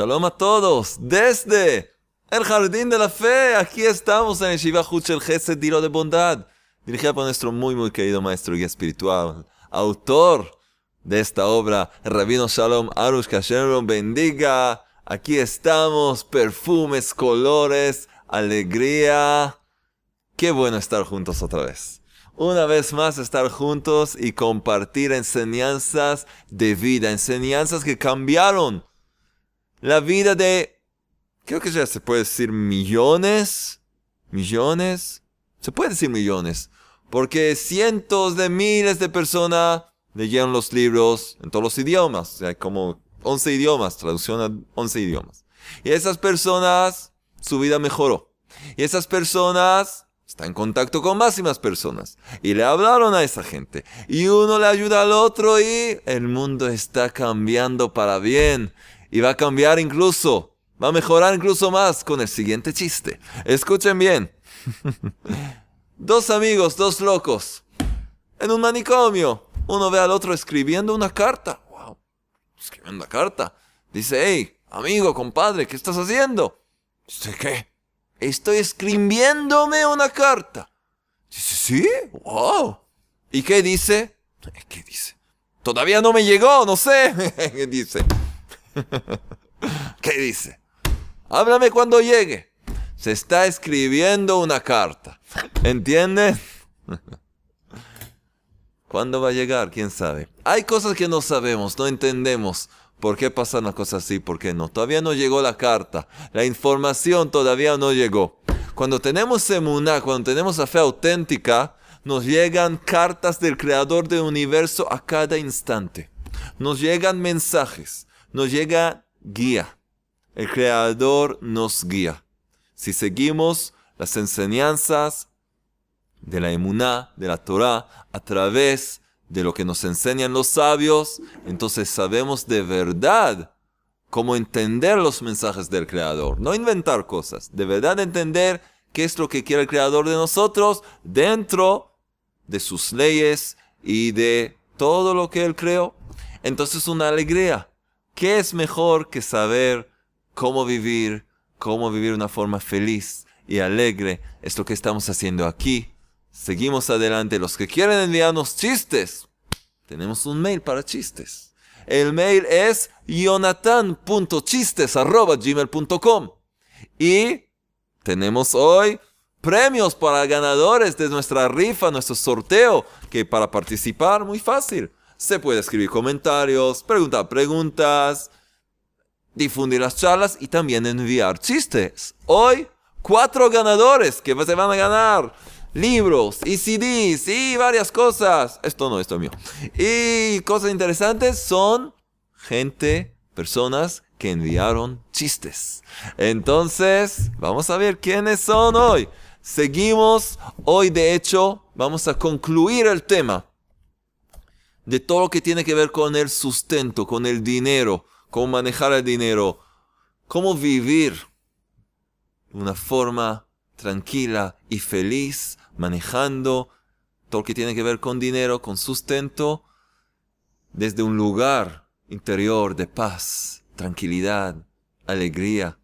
Shalom a todos, desde el Jardín de la Fe. Aquí estamos en Shiva el Gesed Diro de Bondad, dirigida por nuestro muy, muy querido maestro guía espiritual, autor de esta obra, Rabino Shalom Arush, que Hashem bendiga. Aquí estamos, perfumes, colores, alegría. Qué bueno estar juntos otra vez. Una vez más estar juntos y compartir enseñanzas de vida, enseñanzas que cambiaron la vida de, creo que ya se puede decir millones, millones, se puede decir millones, porque cientos de miles de personas leyeron los libros en todos los idiomas, hay como 11 idiomas, traducción a 11 idiomas. Y esas personas, su vida mejoró. Y esas personas están en contacto con más y más personas. Y le hablaron a esa gente. Y uno le ayuda al otro y el mundo está cambiando para bien y va a cambiar incluso, va a mejorar incluso más con el siguiente chiste. Escuchen bien. dos amigos, dos locos, en un manicomio. Uno ve al otro escribiendo una carta. Wow, escribiendo una carta. Dice, hey, amigo, compadre, ¿qué estás haciendo? Dice, ¿qué? Estoy escribiéndome una carta. Dice, ¿sí? Wow. ¿Y qué dice? ¿Qué dice? Todavía no me llegó, no sé. ¿Qué dice? ¿Qué dice? Háblame cuando llegue. Se está escribiendo una carta. ¿Entiendes? ¿Cuándo va a llegar? ¿Quién sabe? Hay cosas que no sabemos, no entendemos. ¿Por qué pasan las cosas así? ¿Por qué no? Todavía no llegó la carta. La información todavía no llegó. Cuando tenemos emuná, cuando tenemos la fe auténtica, nos llegan cartas del Creador del universo a cada instante. Nos llegan mensajes nos llega guía. El Creador nos guía. Si seguimos las enseñanzas de la emuná, de la Torah, a través de lo que nos enseñan los sabios, entonces sabemos de verdad cómo entender los mensajes del Creador. No inventar cosas, de verdad entender qué es lo que quiere el Creador de nosotros dentro de sus leyes y de todo lo que Él creó. Entonces una alegría. ¿Qué es mejor que saber cómo vivir, cómo vivir una forma feliz y alegre? Es lo que estamos haciendo aquí. Seguimos adelante. Los que quieren enviarnos chistes, tenemos un mail para chistes. El mail es jonathan.chistes.gmail.com Y tenemos hoy premios para ganadores de nuestra rifa, nuestro sorteo, que para participar, muy fácil se puede escribir comentarios, preguntar preguntas, difundir las charlas y también enviar chistes. Hoy, cuatro ganadores que se van a ganar libros y CDs y varias cosas. Esto no, esto es mío. Y cosas interesantes son gente, personas que enviaron chistes. Entonces, vamos a ver quiénes son hoy. Seguimos. Hoy, de hecho, vamos a concluir el tema de todo lo que tiene que ver con el sustento, con el dinero, cómo manejar el dinero, cómo vivir de una forma tranquila y feliz, manejando todo lo que tiene que ver con dinero, con sustento, desde un lugar interior de paz, tranquilidad, alegría.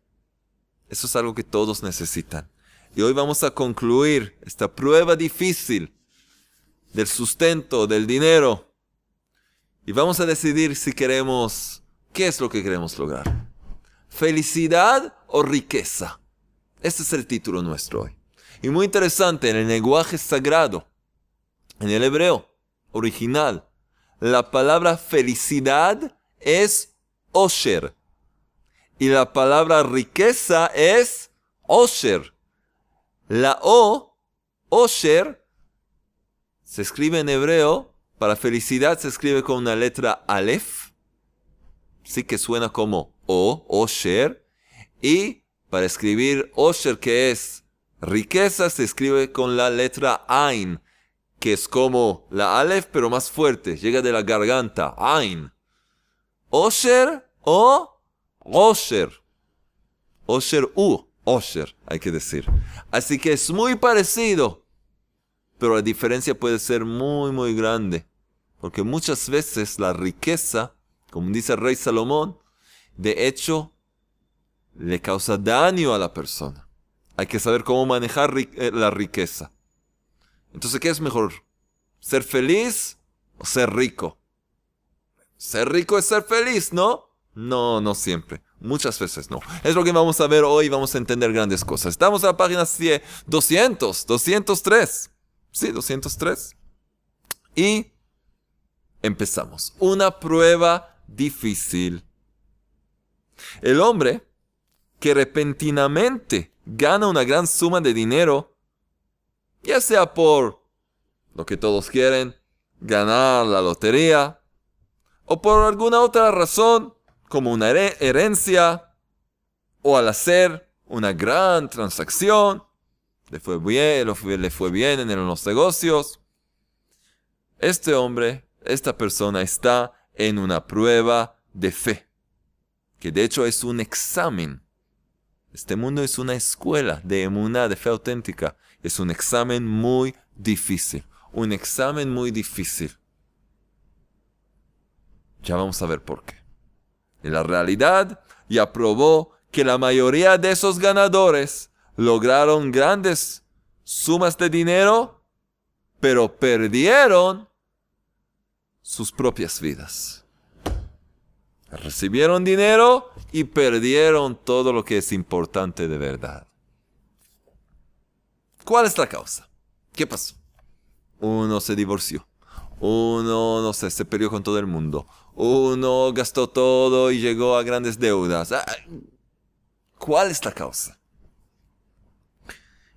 Eso es algo que todos necesitan. Y hoy vamos a concluir esta prueba difícil del sustento, del dinero, y vamos a decidir si queremos, ¿qué es lo que queremos lograr? ¿Felicidad o riqueza? Este es el título nuestro hoy. Y muy interesante, en el lenguaje sagrado, en el hebreo original, la palabra felicidad es osher. Y la palabra riqueza es osher. La O, osher, se escribe en hebreo para felicidad se escribe con una letra Aleph, sí que suena como O, Osher. Y para escribir Osher, que es riqueza, se escribe con la letra Ain, que es como la Aleph, pero más fuerte, llega de la garganta, Ain. Osher o Osher. Osher U, Osher, hay que decir. Así que es muy parecido pero la diferencia puede ser muy, muy grande. Porque muchas veces la riqueza, como dice el rey Salomón, de hecho le causa daño a la persona. Hay que saber cómo manejar eh, la riqueza. Entonces, ¿qué es mejor? ¿Ser feliz o ser rico? Ser rico es ser feliz, ¿no? No, no siempre. Muchas veces no. Es lo que vamos a ver hoy. Vamos a entender grandes cosas. Estamos en la página 200, 203. Sí, 203. Y empezamos. Una prueba difícil. El hombre que repentinamente gana una gran suma de dinero, ya sea por lo que todos quieren, ganar la lotería, o por alguna otra razón, como una herencia, o al hacer una gran transacción, le fue bien, le fue bien en los negocios. Este hombre, esta persona está en una prueba de fe, que de hecho es un examen. Este mundo es una escuela de emuná, de fe auténtica. Es un examen muy difícil. Un examen muy difícil. Ya vamos a ver por qué. En la realidad, ya probó que la mayoría de esos ganadores lograron grandes sumas de dinero, pero perdieron sus propias vidas. Recibieron dinero y perdieron todo lo que es importante de verdad. ¿Cuál es la causa? ¿Qué pasó? Uno se divorció. Uno, no sé, se peleó con todo el mundo. Uno gastó todo y llegó a grandes deudas. Ah, ¿Cuál es la causa?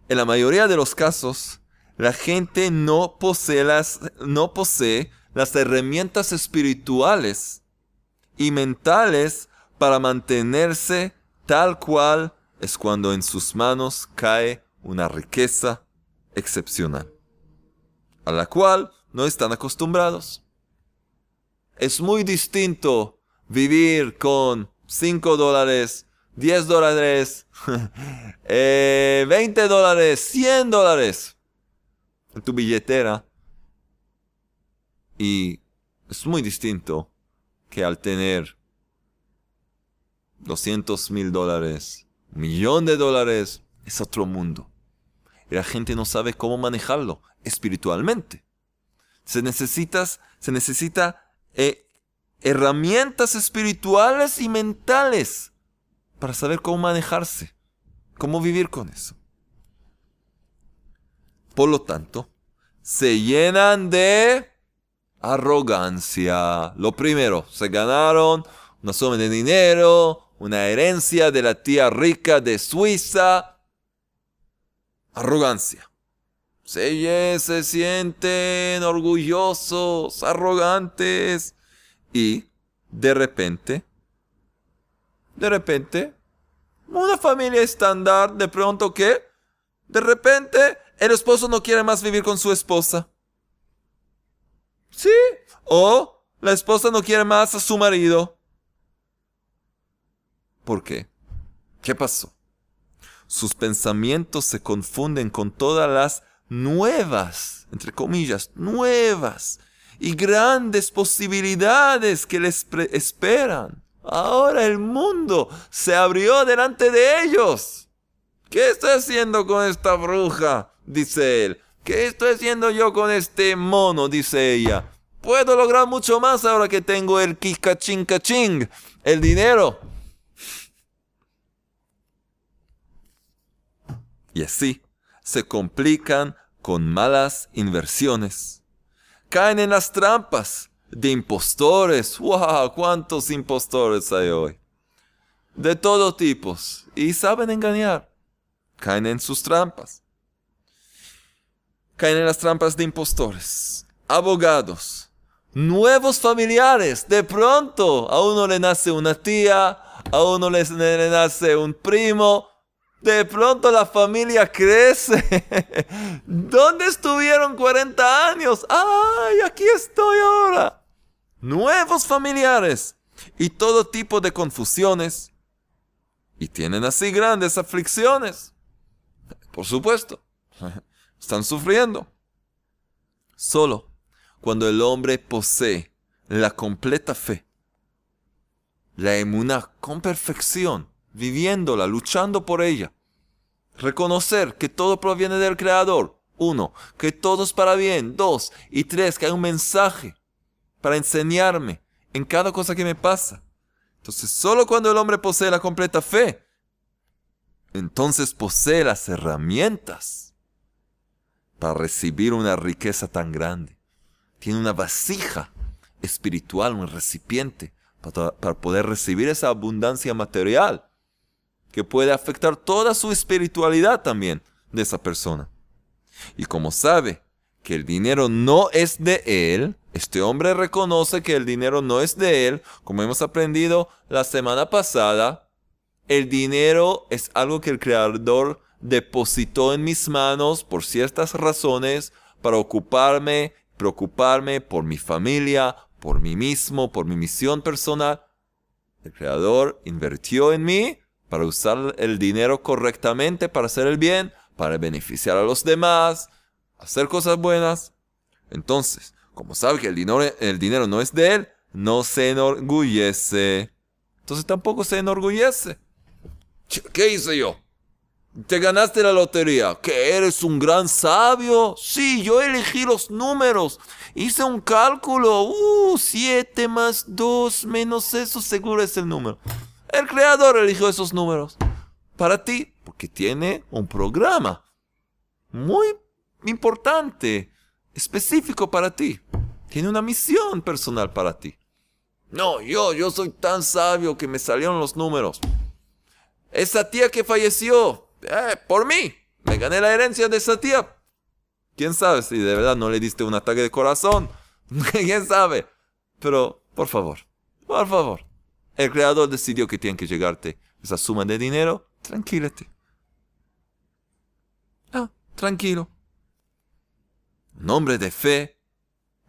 En la mayoría de los casos, la gente no posee las, no posee las herramientas espirituales y mentales para mantenerse tal cual es cuando en sus manos cae una riqueza excepcional, a la cual no están acostumbrados. Es muy distinto vivir con 5 dólares, 10 dólares, 20 eh, dólares, 100 dólares en tu billetera. Y es muy distinto que al tener 200 mil dólares, un millón de dólares, es otro mundo. Y la gente no sabe cómo manejarlo espiritualmente. Se, necesitas, se necesita eh, herramientas espirituales y mentales para saber cómo manejarse, cómo vivir con eso. Por lo tanto, se llenan de arrogancia. Lo primero, se ganaron una suma de dinero, una herencia de la tía rica de Suiza. Arrogancia. Se, se sienten orgullosos, arrogantes. Y de repente, de repente, una familia estándar, de pronto que, de repente, el esposo no quiere más vivir con su esposa. Sí. O la esposa no quiere más a su marido. ¿Por qué? ¿Qué pasó? Sus pensamientos se confunden con todas las nuevas, entre comillas, nuevas y grandes posibilidades que les esperan. Ahora el mundo se abrió delante de ellos. ¿Qué estoy haciendo con esta bruja? dice él. ¿Qué estoy haciendo yo con este mono? dice ella. Puedo lograr mucho más ahora que tengo el kikaching caching, el dinero. Y así se complican con malas inversiones. Caen en las trampas de impostores. ¡Wow! ¿Cuántos impostores hay hoy? De todo tipos. Y saben engañar. Caen en sus trampas caen en las trampas de impostores, abogados, nuevos familiares. De pronto a uno le nace una tía, a uno le, nace un primo. De pronto la familia crece. ¿Dónde estuvieron 40 años? ¡Ay, aquí estoy ahora! Nuevos familiares y todo tipo de confusiones. Y tienen así grandes aflicciones. Por supuesto. Están sufriendo. Solo cuando el hombre posee la completa fe, la emuna con perfección, viviéndola, luchando por ella. Reconocer que todo proviene del Creador. Uno, que todo es para bien. Dos, y tres, que hay un mensaje para enseñarme en cada cosa que me pasa. Entonces, solo cuando el hombre posee la completa fe, entonces posee las herramientas para recibir una riqueza tan grande. Tiene una vasija espiritual, un recipiente, para, poder recibir esa abundancia material que puede afectar toda su espiritualidad también de esa persona. Y como sabe que el dinero no es de él, este hombre reconoce que el dinero no es de él, como hemos aprendido la semana pasada, el dinero es algo que el Creador depositó en mis manos por ciertas razones para ocuparme, preocuparme por mi familia, por mí mismo, por mi misión personal. El Creador invirtió en mí para usar el dinero correctamente, para hacer el bien, para beneficiar a los demás, hacer cosas buenas. Entonces, como sabe que el dinero, el dinero no es de él, no se enorgullece. Entonces tampoco se enorgullece. ¿Qué hice yo? Te ganaste la lotería. ¿Que eres un gran sabio? Sí, yo elegí los números. Hice un cálculo. Uh, 7 más 2 menos eso seguro es el número. El creador eligió esos números. Para ti, porque tiene un programa muy importante, específico para ti. Tiene una misión personal para ti. No, yo, yo soy tan sabio que me salieron los números. Esa tía que falleció, eh, por mí. Me gané la herencia de esa tía. ¿Quién sabe si de verdad no le diste un ataque de corazón? ¿Quién sabe? Pero, por favor, por favor. El creador decidió que tiene que llegarte esa suma de dinero. Tranquilate. Ah, tranquilo. Un hombre de fe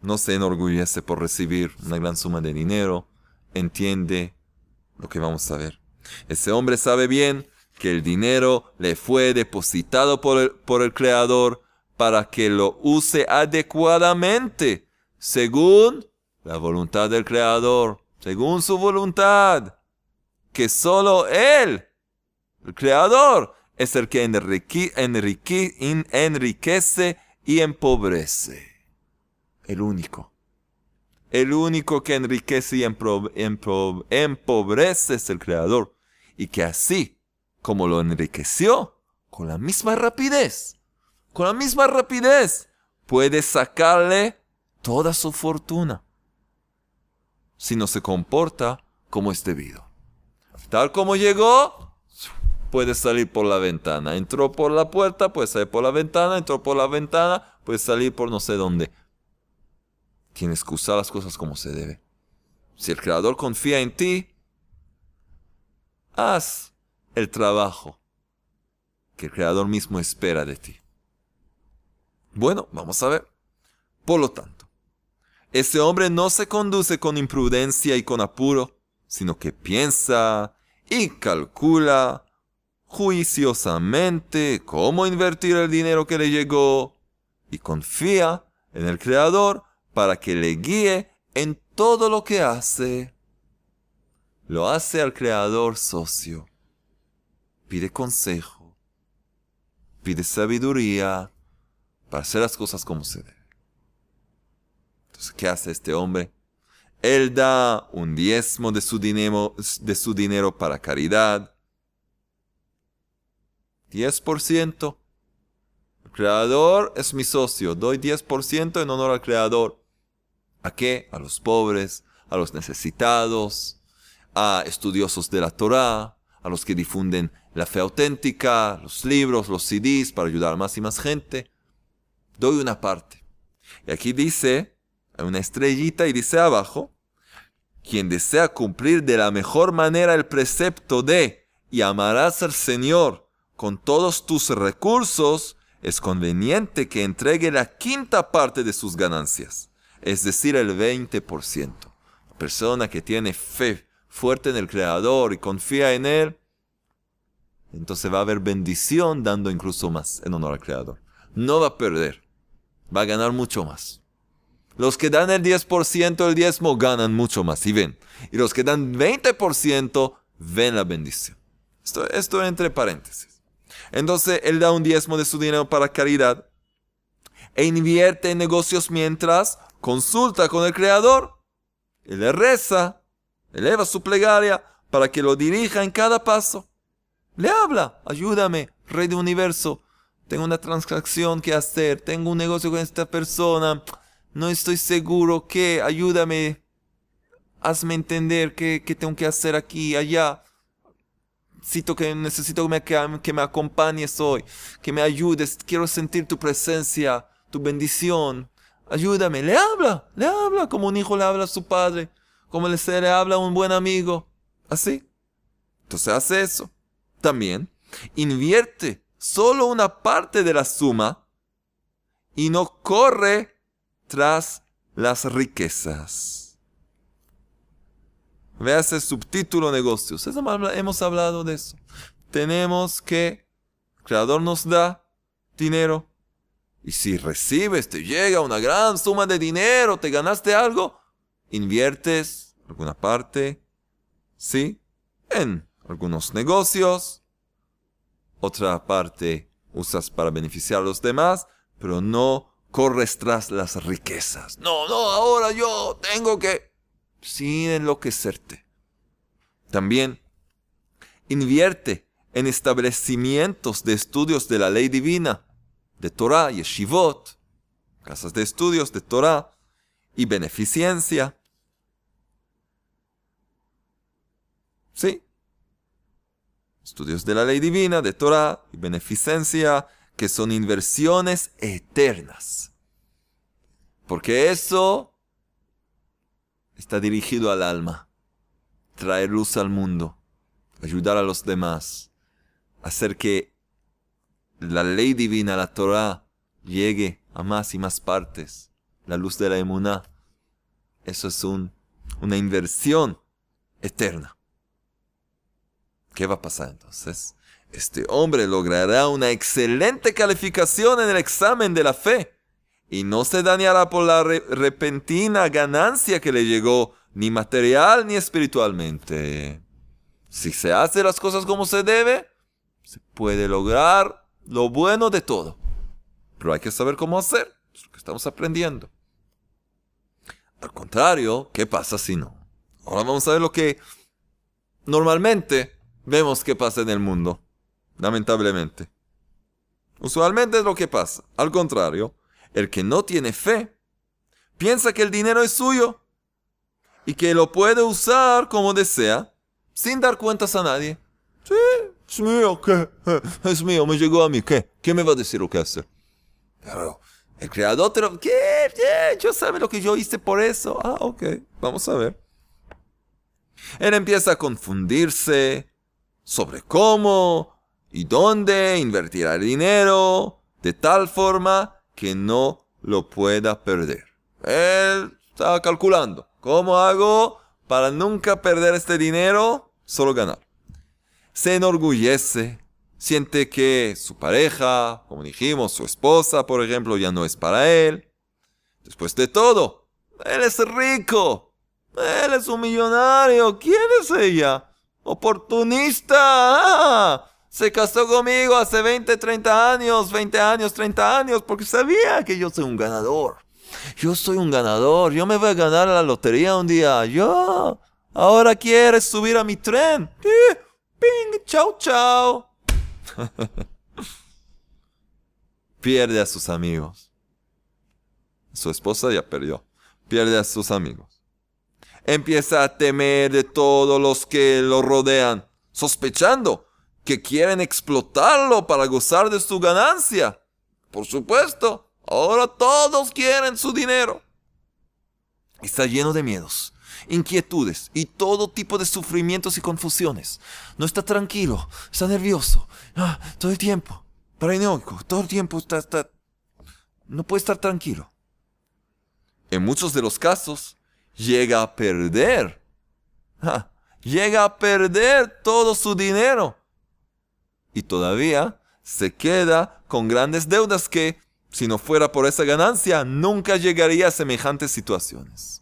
no se enorgullece por recibir una gran suma de dinero. Entiende lo que vamos a ver. Ese hombre sabe bien que el dinero le fue depositado por el, por el Creador para que lo use adecuadamente, según la voluntad del Creador, según su voluntad, que solo Él, el Creador, es el que enriquece y empobrece. El único. El único que enriquece y empobrece es el Creador. Y que así como lo enriqueció, con la misma rapidez, con la misma rapidez, puede sacarle toda su fortuna si no se comporta como es debido. Tal como llegó, puede salir por la ventana. Entró por la puerta, puede salir por la ventana. Entró por la ventana, puede salir por no sé dónde. Tienes que usar las cosas como se debe. Si el Creador confía en ti, haz el trabajo que el Creador mismo espera de ti. Bueno, vamos a ver. Por lo tanto, ese hombre no se conduce con imprudencia y con apuro, sino que piensa y calcula juiciosamente cómo invertir el dinero que le llegó y confía en el Creador para que le guíe en todo lo que hace. Lo hace al Creador socio pide consejo, pide sabiduría para hacer las cosas como se debe. Entonces, ¿qué hace este hombre? Él da un diezmo de su dinero, de su dinero para caridad. 10%. El creador es mi socio. Doy 10% en honor al creador. ¿A qué? A los pobres, a los necesitados, a estudiosos de la Torah, a los que difunden la fe auténtica, los libros, los CDs para ayudar a más y más gente. Doy una parte. Y aquí dice, hay una estrellita y dice abajo, quien desea cumplir de la mejor manera el precepto de y amarás al Señor con todos tus recursos, es conveniente que entregue la quinta parte de sus ganancias, es decir, el 20%. La persona que tiene fe fuerte en el Creador y confía en Él, entonces va a haber bendición dando incluso más en honor al Creador. No va a perder, va a ganar mucho más. Los que dan el 10% del diezmo ganan mucho más y ven. Y los que dan 20% ven la bendición. Esto, esto entre paréntesis. Entonces él da un diezmo de su dinero para caridad e invierte en negocios mientras consulta con el Creador. Él le reza, eleva su plegaria para que lo dirija en cada paso. Le habla, ayúdame, Rey del Universo. Tengo una transacción que hacer, tengo un negocio con esta persona. No estoy seguro qué, ayúdame. Hazme entender qué, qué tengo que hacer aquí, allá necesito que, necesito que me, que me acompañes hoy, que me ayudes, quiero sentir tu presencia, tu bendición. Ayúdame, le habla, le habla como un hijo le habla a su padre, como le, se le habla a un buen amigo. Así. Entonces hace eso. También invierte solo una parte de la suma y no corre tras las riquezas. Veas el subtítulo negocios. hemos hablado de eso. Tenemos que, el Creador nos da dinero. Y si recibes, te llega una gran suma de dinero, te ganaste algo, inviertes alguna parte, ¿sí? En algunos negocios. Otra parte usas para beneficiar a los demás, pero no corres tras las riquezas. No, no, ahora yo tengo que sin enloquecerte. También invierte en establecimientos de estudios de la ley divina, de Torah, y Shivot, casas de estudios de Torah y beneficencia. Sí. Estudios de la ley divina, de Torah y beneficencia, que son inversiones eternas. Porque eso está dirigido al alma, traer luz al mundo, ayudar a los demás, hacer que la ley divina, la Torah, llegue a más y más partes, la luz de la emuná. Eso es un, una inversión eterna. ¿Qué va a pasar entonces? Este hombre logrará una excelente calificación en el examen de la fe y no se dañará por la repentina ganancia que le llegó, ni material ni espiritualmente. Si se hace las cosas como se debe, se puede lograr lo bueno de todo. Pero hay que saber cómo hacer. Es lo que estamos aprendiendo. Al contrario, ¿qué pasa si no? Ahora vamos a ver lo que normalmente vemos que pasa en el mundo. Lamentablemente. Usualmente es lo que pasa. Al contrario, el que no tiene fe piensa que el dinero es suyo y que lo puede usar como desea sin dar cuentas a nadie. Sí, es mío, ¿qué? Es mío, me llegó a mí, ¿qué? ¿Qué me va a decir lo que hacer? El creador te lo... ¿Qué? ¿Qué? Yo sabe lo que yo hice por eso. Ah, ok, vamos a ver. Él empieza a confundirse sobre cómo y dónde invertir el dinero de tal forma que no lo pueda perder. Él estaba calculando, ¿cómo hago para nunca perder este dinero? Solo ganar. Se enorgullece, siente que su pareja, como dijimos, su esposa, por ejemplo, ya no es para él. Después de todo, él es rico. Él es un millonario. ¿Quién es ella? Oportunista. Ah, se casó conmigo hace 20, 30 años, 20 años, 30 años, porque sabía que yo soy un ganador. Yo soy un ganador, yo me voy a ganar la lotería un día. Yo, ahora quieres subir a mi tren. Ping, chao, chao. Pierde a sus amigos. Su esposa ya perdió. Pierde a sus amigos. Empieza a temer de todos los que lo rodean, sospechando que quieren explotarlo para gozar de su ganancia. Por supuesto, ahora todos quieren su dinero. Está lleno de miedos, inquietudes y todo tipo de sufrimientos y confusiones. No está tranquilo, está nervioso, ah, todo el tiempo, paranoico, todo el tiempo está, está... No puede estar tranquilo. En muchos de los casos, llega a perder. Ah, llega a perder todo su dinero y todavía se queda con grandes deudas que, si no fuera por esa ganancia, nunca llegaría a semejantes situaciones.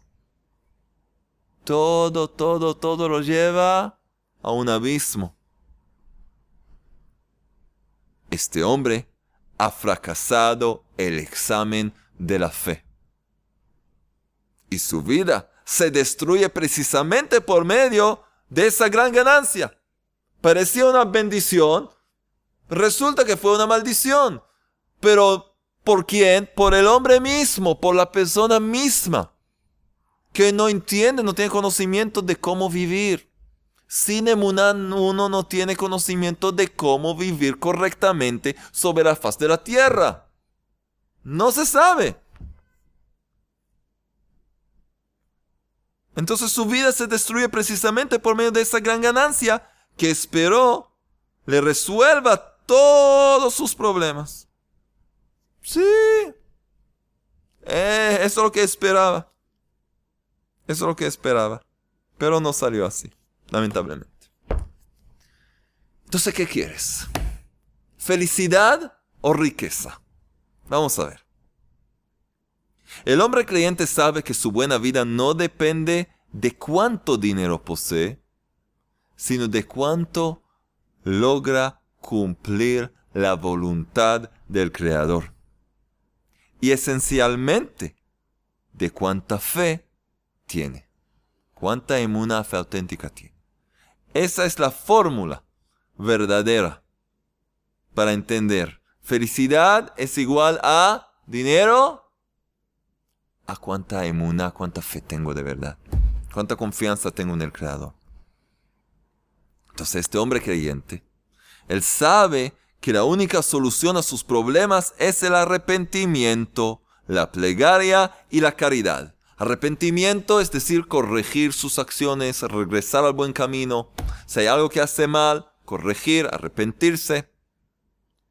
Todo, todo, todo lo lleva a un abismo. este hombre ha fracasado el examen de la fe. Y su vida se destruye precisamente por medio de esa gran ganancia. Parecía una bendición, resulta que fue una maldición. Pero ¿por quién? Por el hombre mismo, por la persona misma, que no entiende, no tiene conocimiento de cómo vivir. Sin emuná uno no tiene conocimiento de cómo vivir correctamente sobre la faz de la tierra. No se sabe. Entonces su vida se destruye precisamente por medio de esa gran ganancia que esperó le resuelva todos sus problemas. Sí. Eh, eso es lo que esperaba. Eso es lo que esperaba. Pero no salió así lamentablemente. Entonces, ¿qué quieres? ¿Felicidad o riqueza? Vamos a ver. El hombre creyente sabe que su buena vida no depende de cuánto dinero posee, sino de cuánto logra cumplir la voluntad del Creador. Y esencialmente de cuánta fe tiene. Cuánta fe auténtica tiene. Esa es la fórmula verdadera para entender. Felicidad es igual a dinero. A cuánta emuna, cuánta fe tengo de verdad. Cuánta confianza tengo en el Creador. Entonces este hombre creyente, él sabe que la única solución a sus problemas es el arrepentimiento, la plegaria y la caridad. Arrepentimiento es decir, corregir sus acciones, regresar al buen camino. Si hay algo que hace mal, corregir, arrepentirse,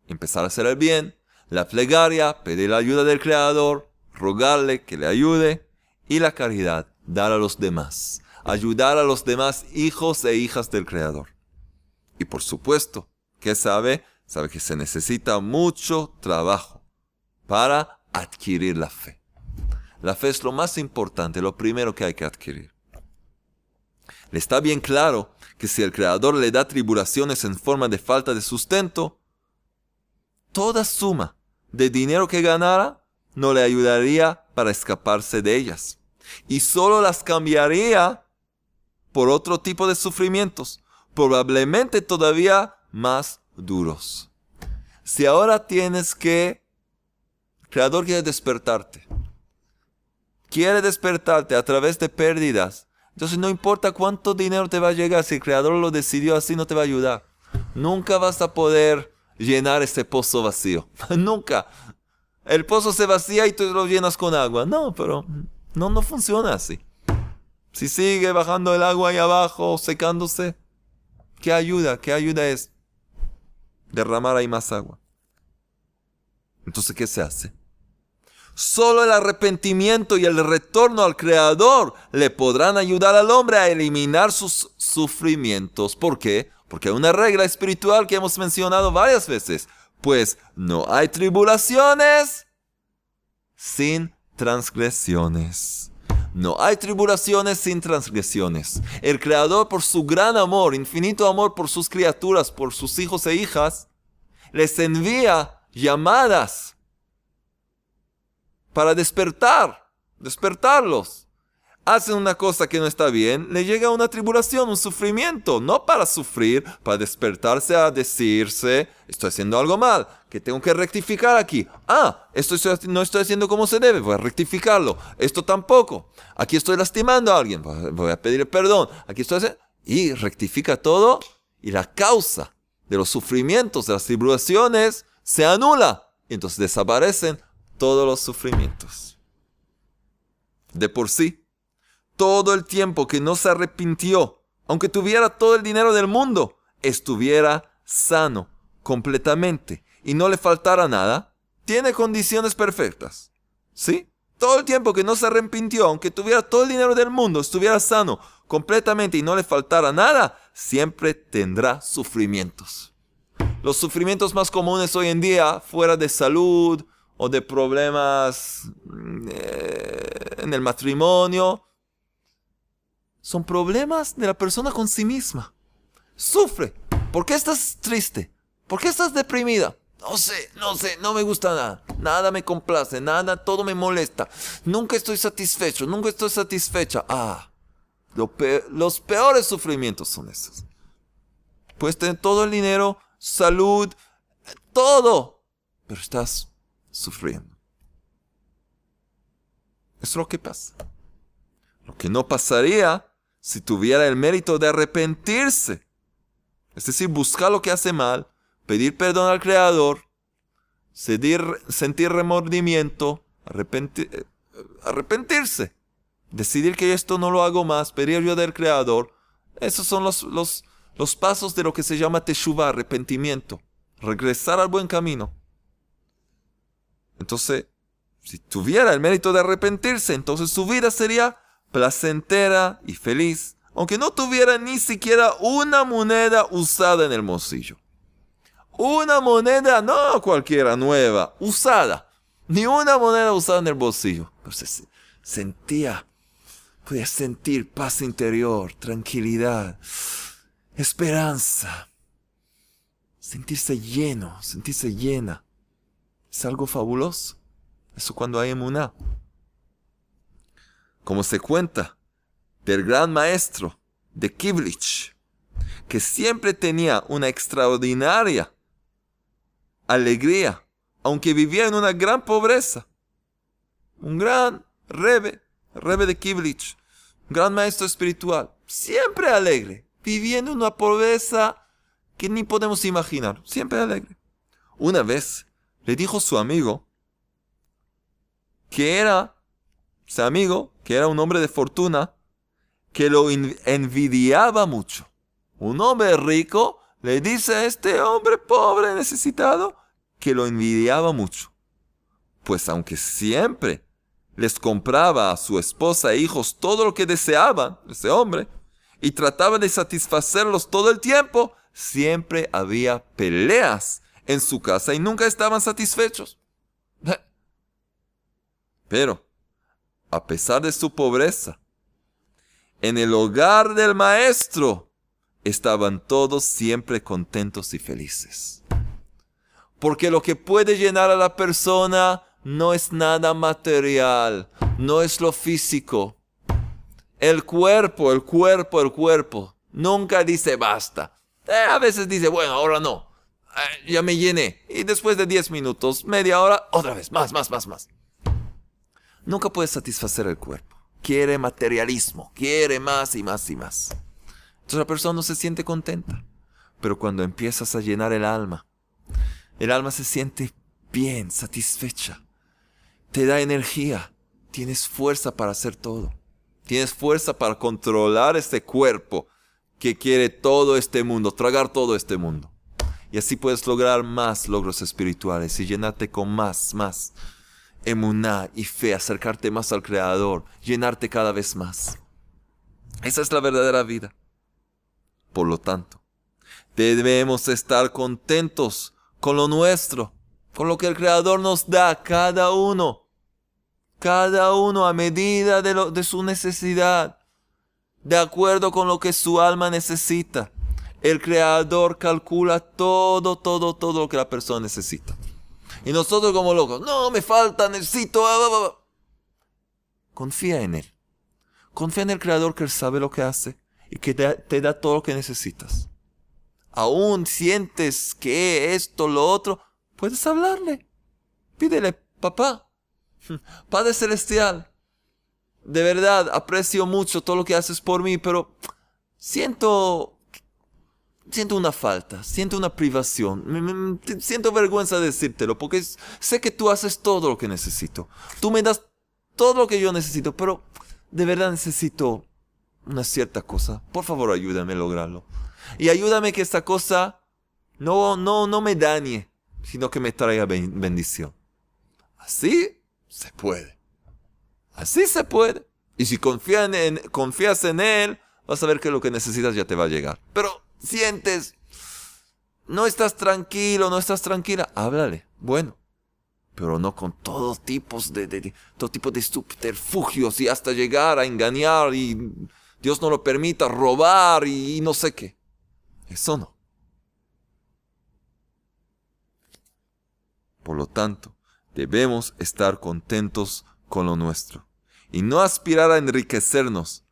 empezar a hacer el bien. La plegaria, pedir la ayuda del Creador, rogarle que le ayude. Y la caridad, dar a los demás, ayudar a los demás hijos e hijas del Creador. Y por supuesto, ¿qué sabe? Sabe que se necesita mucho trabajo para adquirir la fe. La fe es lo más importante, lo primero que hay que adquirir. Le está bien claro que si el Creador le da tribulaciones en forma de falta de sustento, toda suma de dinero que ganara no le ayudaría para escaparse de ellas. Y solo las cambiaría por otro tipo de sufrimientos, probablemente todavía más duros. Si ahora tienes que, el Creador quiere despertarte quiere despertarte a través de pérdidas. Entonces no importa cuánto dinero te va a llegar, si el creador lo decidió así no te va a ayudar. Nunca vas a poder llenar ese pozo vacío. Nunca. El pozo se vacía y tú lo llenas con agua. No, pero no, no funciona así. Si sigue bajando el agua ahí abajo, secándose, ¿qué ayuda? ¿Qué ayuda es? Derramar ahí más agua. Entonces, ¿qué se hace? Solo el arrepentimiento y el retorno al Creador le podrán ayudar al hombre a eliminar sus sufrimientos. ¿Por qué? Porque hay una regla espiritual que hemos mencionado varias veces. Pues no hay tribulaciones sin transgresiones. No hay tribulaciones sin transgresiones. El Creador, por su gran amor, infinito amor por sus criaturas, por sus hijos e hijas, les envía llamadas para despertar, despertarlos. Hacen una cosa que no está bien, le llega una tribulación, un sufrimiento, no para sufrir, para despertarse a decirse, estoy haciendo algo mal, que tengo que rectificar aquí. Ah, esto no estoy haciendo como se debe, voy a rectificarlo. Esto tampoco. Aquí estoy lastimando a alguien, voy a pedir perdón. Aquí estoy haciendo... Y rectifica todo y la causa de los sufrimientos, de las tribulaciones, se anula. Y entonces desaparecen todos los sufrimientos. De por sí, todo el tiempo que no se arrepintió, aunque tuviera todo el dinero del mundo, estuviera sano completamente y no le faltara nada, tiene condiciones perfectas. ¿Sí? Todo el tiempo que no se arrepintió, aunque tuviera todo el dinero del mundo, estuviera sano completamente y no le faltara nada, siempre tendrá sufrimientos. Los sufrimientos más comunes hoy en día, fuera de salud, o de problemas eh, en el matrimonio. Son problemas de la persona con sí misma. Sufre. ¿Por qué estás triste? ¿Por qué estás deprimida? No sé, no sé, no me gusta nada. Nada me complace, nada, todo me molesta. Nunca estoy satisfecho, nunca estoy satisfecha. Ah, los peores sufrimientos son esos. Puedes tener todo el dinero, salud, todo, pero estás sufriendo. Es lo que pasa. Lo que no pasaría si tuviera el mérito de arrepentirse. Es decir, buscar lo que hace mal, pedir perdón al Creador, sentir, remordimiento, eh, arrepentirse, decidir que esto no lo hago más, pedir ayuda del Creador. Esos son los, los, los pasos de lo que se llama teshuva, arrepentimiento, regresar al buen camino. Entonces, si tuviera el mérito de arrepentirse, entonces su vida sería placentera y feliz, aunque no tuviera ni siquiera una moneda usada en el bolsillo. Una moneda, no cualquiera nueva, usada. Ni una moneda usada en el bolsillo. Pero se sentía, podía sentir paz interior, tranquilidad, esperanza. Sentirse lleno, sentirse llena. Es algo fabuloso. Eso cuando hay emuná. Como se cuenta del gran maestro de Kivlich, que siempre tenía una extraordinaria alegría, aunque vivía en una gran pobreza. Un gran rebe, rebe de Kivlich, un gran maestro espiritual, siempre alegre, viviendo en una pobreza que ni podemos imaginar, siempre alegre. Una vez le dijo su amigo que era, su amigo, que era un hombre de fortuna, que lo envidiaba mucho. Un hombre rico le dice a este hombre pobre, necesitado, que lo envidiaba mucho. Pues aunque siempre les compraba a su esposa e hijos todo lo que deseaban, ese hombre, y trataba de satisfacerlos todo el tiempo, siempre había peleas en su casa y nunca estaban satisfechos. Pero, a pesar de su pobreza, en el hogar del maestro estaban todos siempre contentos y felices. Porque lo que puede llenar a la persona no es nada material, no es lo físico. El cuerpo, el cuerpo, el cuerpo, nunca dice basta. Eh, a veces dice, bueno, ahora no. Eh, ya me llené. Y después de 10 minutos, media hora, otra vez, más, más, más, más nunca puede satisfacer el cuerpo. Quiere materialismo, quiere más y más y más. Entonces la persona no se siente contenta. Pero cuando empiezas a llenar el alma, el alma se siente bien, satisfecha. Te da energía. Tienes fuerza para hacer todo. Tienes fuerza para controlar este cuerpo que quiere todo este mundo, tragar todo este mundo. Y así puedes lograr más logros espirituales y llenarte con más, más emuná y fe, acercarte más al Creador, llenarte cada vez más. Esa es la verdadera vida. Por lo tanto, debemos estar contentos con lo nuestro, con lo que el Creador nos da, cada uno, cada uno a medida de, lo, de su necesidad, de acuerdo con lo que su alma necesita. El Creador calcula todo, todo, todo lo que la persona necesita. Y nosotros como locos, no, me falta, necesito. Ah, Confía en Él. Confía en el Creador que Él sabe lo que hace y que te, da todo lo que necesitas. Aún sientes que esto, lo otro, puedes hablarle. Pídele, papá, Padre Celestial, de verdad aprecio mucho todo lo que haces por mí, pero siento siento una falta, siento una privación, siento vergüenza de decírtelo, porque sé que tú haces todo lo que necesito. Tú me das todo lo que yo necesito, pero de verdad necesito una cierta cosa. Por favor, ayúdame a lograrlo. Y ayúdame que esta cosa no, no, no me dañe, sino que me traiga bendición. Así se puede. Así se puede. Y si confías en, confías en Él, vas a ver que lo que necesitas ya te va a llegar. Pero sientes, no estás tranquilo, no estás tranquila, háblale. Bueno, pero no con todo tipos de, todo tipo de subterfugios y hasta llegar a engañar y Dios no lo permita robar y no sé qué. Eso no. Por lo tanto, debemos estar contentos con lo nuestro y no aspirar a enriquecernos,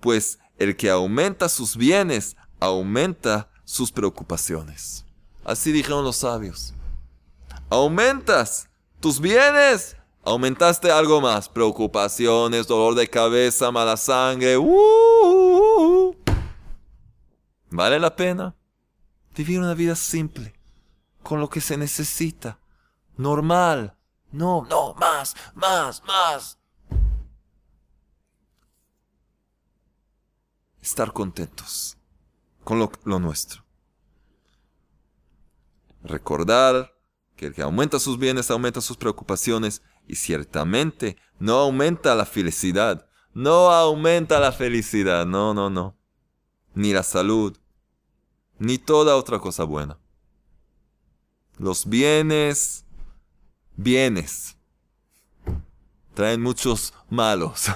pues el que aumenta sus bienes aumenta sus preocupaciones. Así dijeron los sabios. Aumentas tus bienes, aumentaste algo más. Preocupaciones, dolor de cabeza, mala sangre. Uh, ¿Vale la pena? Vivir una vida simple, con lo que se necesita, normal. No, no, más, más, más. Estar contentos con lo, lo nuestro. Recordar que el que aumenta sus bienes aumenta sus preocupaciones y ciertamente no aumenta la felicidad. No aumenta la felicidad, no, no, no. Ni la salud, ni toda otra cosa buena. Los bienes, bienes, traen muchos malos,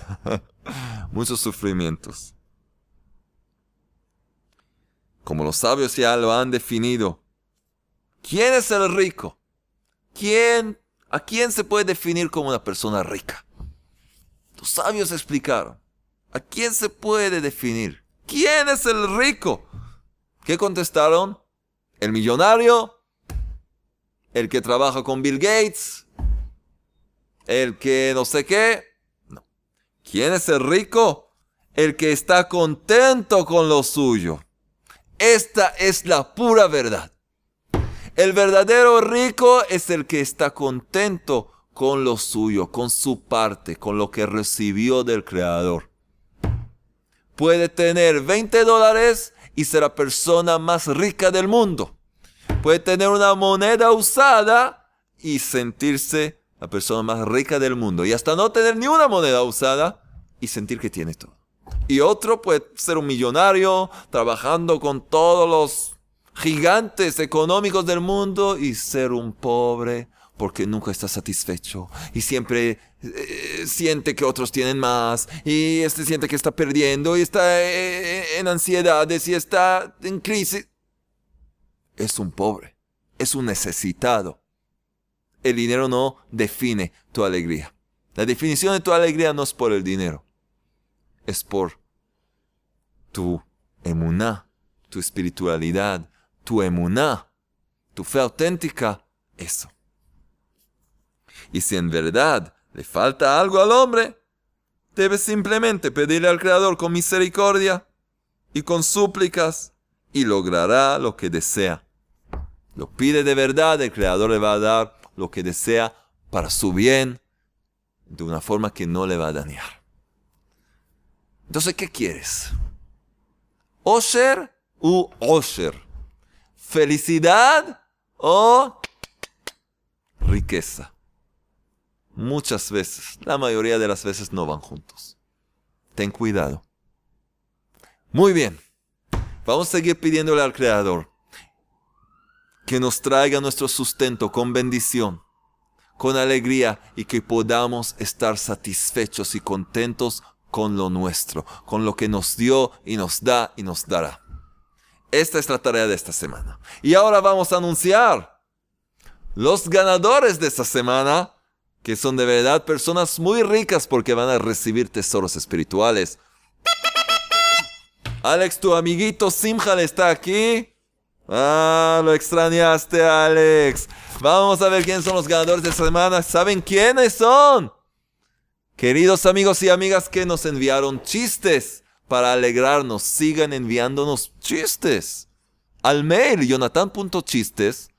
muchos sufrimientos. Como los sabios ya lo han definido, ¿quién es el rico? ¿Quién, ¿A quién se puede definir como una persona rica? Los sabios explicaron. ¿A quién se puede definir? ¿Quién es el rico? ¿Qué contestaron? ¿El millonario? ¿El que trabaja con Bill Gates? ¿El que no sé qué? ¿Quién es el rico? El que está contento con lo suyo. Esta es la pura verdad. El verdadero rico es el que está contento con lo suyo, con su parte, con lo que recibió del Creador. Puede tener 20 dólares y ser la persona más rica del mundo. Puede tener una moneda usada y sentirse la persona más rica del mundo. Y hasta no tener ni una moneda usada y sentir que tiene todo. Y otro puede ser un millonario trabajando con todos los gigantes económicos del mundo y ser un pobre porque nunca está satisfecho y siempre eh, siente que otros tienen más y este siente que está perdiendo y está eh, en ansiedades y está en crisis. Es un pobre, es un necesitado. El dinero no define tu alegría. La definición de tu alegría no es por el dinero, es por tu emuná, tu espiritualidad, tu emuná, tu fe auténtica, eso. Y si en verdad le falta algo al hombre, debe simplemente pedirle al Creador con misericordia y con súplicas y logrará lo que desea. Lo pide de verdad, el Creador le va a dar lo que desea para su bien, de una forma que no le va a dañar. Entonces, ¿qué quieres? ¿Osher u Osher? ¿Felicidad o riqueza? muchas veces, la mayoría de las veces no van juntos. Ten cuidado. Muy bien. Vamos a seguir pidiéndole al Creador que nos traiga nuestro sustento con bendición, con alegría y que podamos estar satisfechos y contentos con lo nuestro, con lo que nos dio y nos da y nos dará. Esta es la tarea de esta semana. Y ahora vamos a anunciar los ganadores de esta semana que son de verdad personas muy ricas porque van a recibir tesoros espirituales. Alex, tu amiguito Simhal está aquí. Ah, lo extrañaste, Alex. Vamos a ver quiénes son los ganadores de esta semana. ¿Saben quiénes son? Queridos amigos y amigas que nos enviaron chistes para alegrarnos, sigan enviándonos chistes al mail jonathan.chistes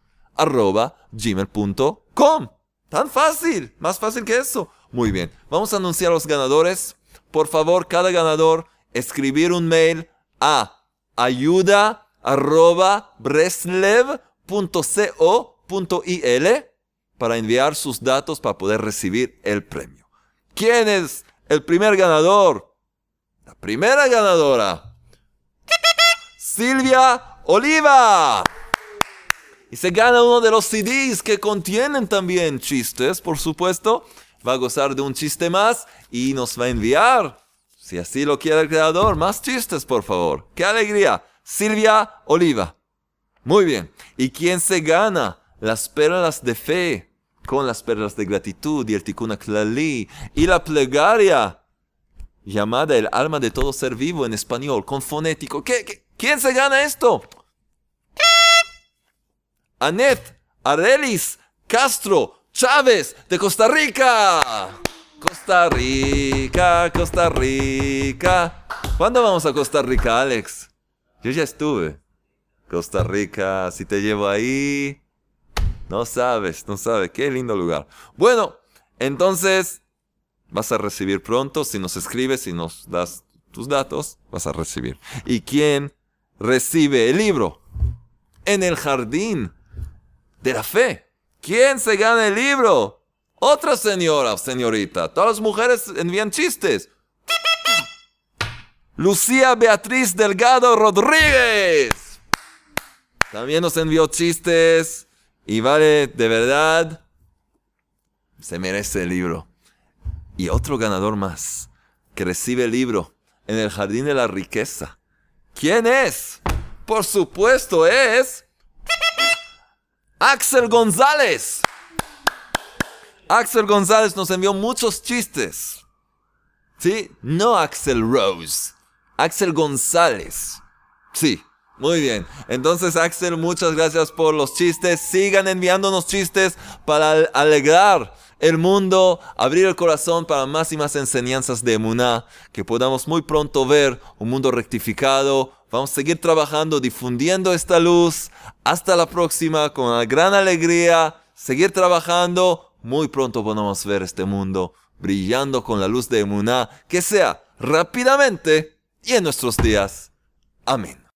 gmail.com. Tan fácil, más fácil que eso. Muy bien, vamos a anunciar a los ganadores. Por favor, cada ganador escribir un mail a ayuda@breslev.co.il para enviar sus datos para poder recibir el premio. ¿Quién es el primer ganador? La primera ganadora. Silvia Oliva y se gana uno de los CDs que contienen también chistes, por supuesto. Va a gozar de un chiste más y nos va a enviar, si así lo quiere el creador, más chistes, por favor. ¡Qué alegría! Silvia Oliva. Muy bien. ¿Y quién se gana las perlas de fe con las perlas de gratitud y el tikkun klali y la plegaria llamada el alma de todo ser vivo en español, con fonético. ¿Qué, quién se gana esto? Anet Arelis Castro Chávez de Costa Rica. Costa Rica, Costa Rica. ¿Cuándo vamos a Costa Rica, Alex? Yo ya estuve. Costa Rica, si te llevo ahí. No sabes, no sabes. Qué lindo lugar. Bueno, entonces vas a recibir pronto. Si nos escribes, si nos das tus datos, vas a recibir. ¿Y quién recibe el libro? En el jardín de la fe. ¿Quién se gana el libro? Otra señora, señorita. Todas las mujeres envían chistes. Lucía Beatriz Delgado Rodríguez. También nos envió chistes. Y vale, de verdad, se merece el libro. Y otro ganador más, que recibe el libro en el Jardín de la Riqueza. ¿Quién es? Por supuesto es Axel González. Axel González nos envió muchos chistes. ¿Sí? No Axel Rose. Axel González. Sí, muy bien. Entonces, Axel, muchas gracias por los chistes. Sigan enviándonos chistes para alegrar el mundo, abrir el corazón para más y más enseñanzas de Emuná, que podamos muy pronto ver un mundo rectificado. Vamos a seguir trabajando, difundiendo esta luz. Hasta la próxima, con una gran alegría. Seguir trabajando. Muy pronto podamos ver este mundo brillando con la luz de Emuná, que sea rápidamente y en nuestros días. Amén.